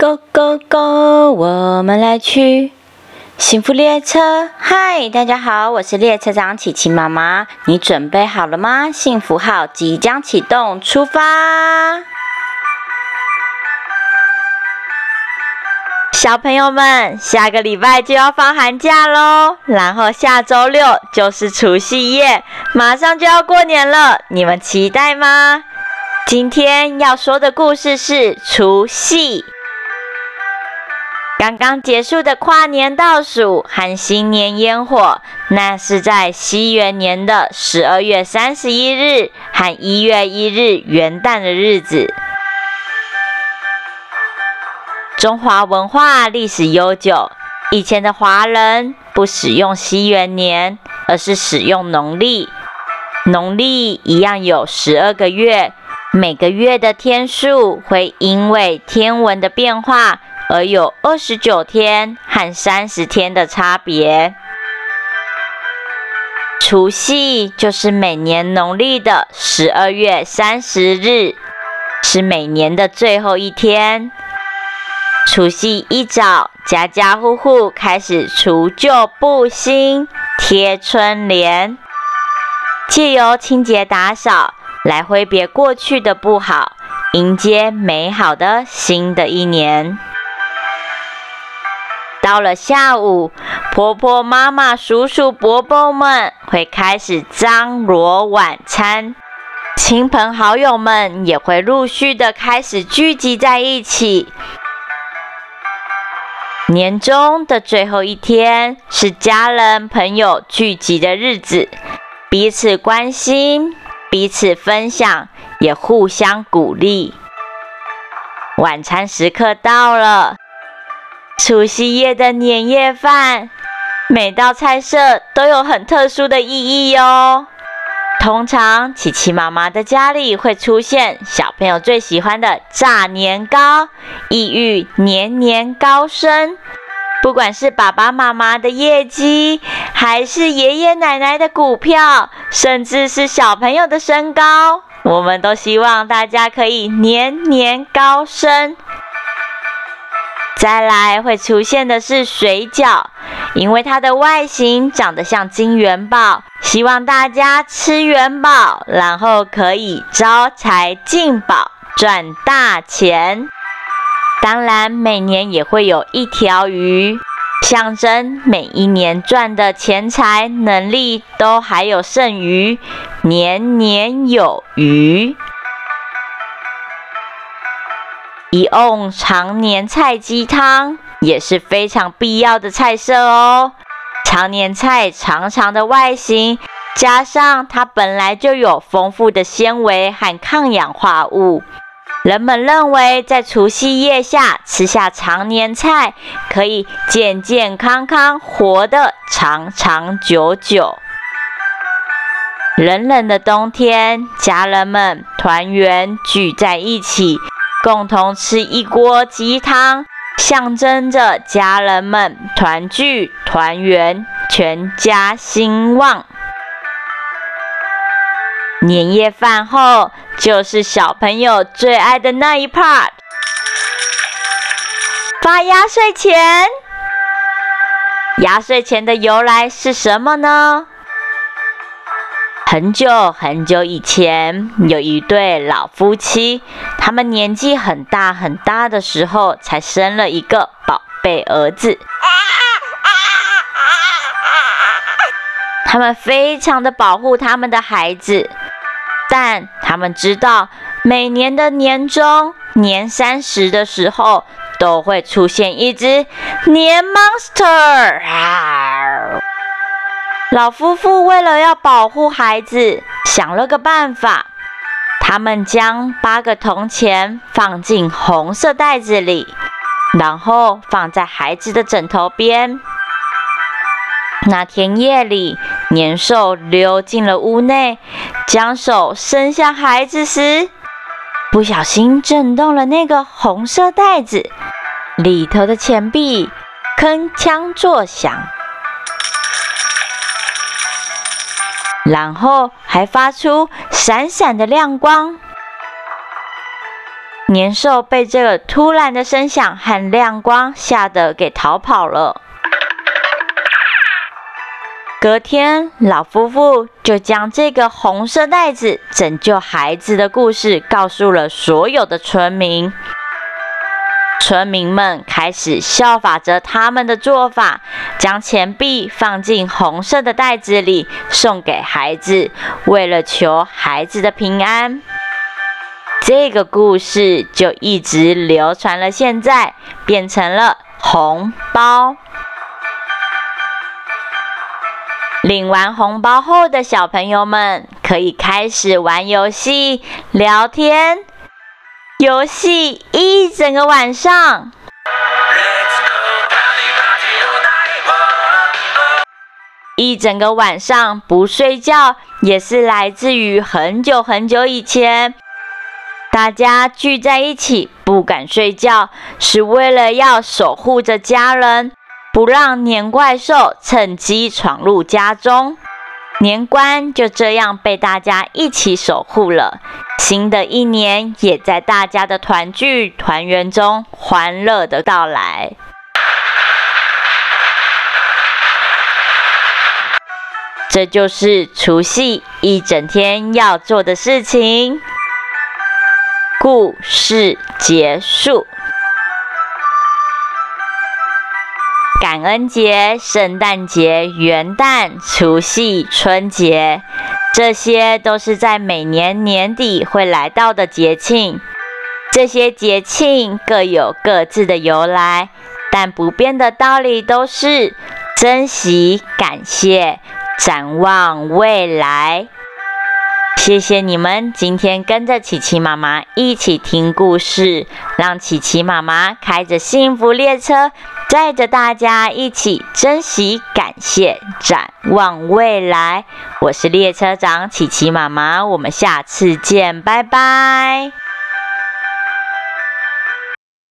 Go go go！我们来去幸福列车。嗨，大家好，我是列车长琪琪妈妈。你准备好了吗？幸福号即将启动，出发！小朋友们，下个礼拜就要放寒假喽，然后下周六就是除夕夜，马上就要过年了，你们期待吗？今天要说的故事是除夕。刚刚结束的跨年倒数和新年烟火，那是在西元年的十二月三十一日和一月一日元旦的日子。中华文化历史悠久，以前的华人不使用西元年，而是使用农历。农历一样有十二个月，每个月的天数会因为天文的变化。而有二十九天和三十天的差别。除夕就是每年农历的十二月三十日，是每年的最后一天。除夕一早，家家户户开始除旧布新、贴春联，借由清洁打扫来挥别过去的不好，迎接美好的新的一年。到了下午，婆婆、妈妈、叔叔、伯伯们会开始张罗晚餐，亲朋好友们也会陆续的开始聚集在一起。年终的最后一天是家人朋友聚集的日子，彼此关心，彼此分享，也互相鼓励。晚餐时刻到了。除夕夜的年夜饭，每道菜色都有很特殊的意义哟。通常，琪琪妈妈的家里会出现小朋友最喜欢的炸年糕，意喻年年高升。不管是爸爸妈妈的业绩，还是爷爷奶奶的股票，甚至是小朋友的身高，我们都希望大家可以年年高升。再来会出现的是水饺，因为它的外形长得像金元宝，希望大家吃元宝，然后可以招财进宝，赚大钱。当然，每年也会有一条鱼，象征每一年赚的钱财能力都还有剩余，年年有余。一瓮常年菜鸡汤也是非常必要的菜色哦。常年菜长长的外形，加上它本来就有丰富的纤维和抗氧化物，人们认为在除夕夜下吃下常年菜，可以健健康康活得长长久久。冷冷的冬天，家人们团圆聚在一起。共同吃一锅鸡汤，象征着家人们团聚团圆，全家兴旺。年夜饭后就是小朋友最爱的那一 part，发压岁钱。压岁钱的由来是什么呢？很久很久以前，有一对老夫妻，他们年纪很大很大的时候，才生了一个宝贝儿子。他们非常的保护他们的孩子，但他们知道，每年的年终年三十的时候，都会出现一只年 monster。老夫妇为了要保护孩子，想了个办法。他们将八个铜钱放进红色袋子里，然后放在孩子的枕头边。那天夜里，年兽溜进了屋内，将手伸向孩子时，不小心震动了那个红色袋子，里头的钱币铿锵作响。然后还发出闪闪的亮光。年兽被这个突然的声响和亮光吓得给逃跑了。隔天，老夫妇就将这个红色袋子拯救孩子的故事告诉了所有的村民。村民们开始效法着他们的做法，将钱币放进红色的袋子里，送给孩子，为了求孩子的平安。这个故事就一直流传了，现在变成了红包。领完红包后的小朋友们，可以开始玩游戏、聊天。游戏一整个晚上，一整个晚上不睡觉，也是来自于很久很久以前，大家聚在一起不敢睡觉，是为了要守护着家人，不让年怪兽趁机闯入家中。年关就这样被大家一起守护了，新的一年也在大家的团聚团圆中欢乐的到来。这就是除夕一整天要做的事情。故事结束。感恩节、圣诞节、元旦、除夕、春节，这些都是在每年年底会来到的节庆。这些节庆各有各自的由来，但不变的道理都是珍惜、感谢、展望未来。谢谢你们今天跟着琪琪妈妈一起听故事，让琪琪妈妈开着幸福列车。载着大家一起珍惜、感谢、展望未来。我是列车长琪琪妈妈，我们下次见，拜拜。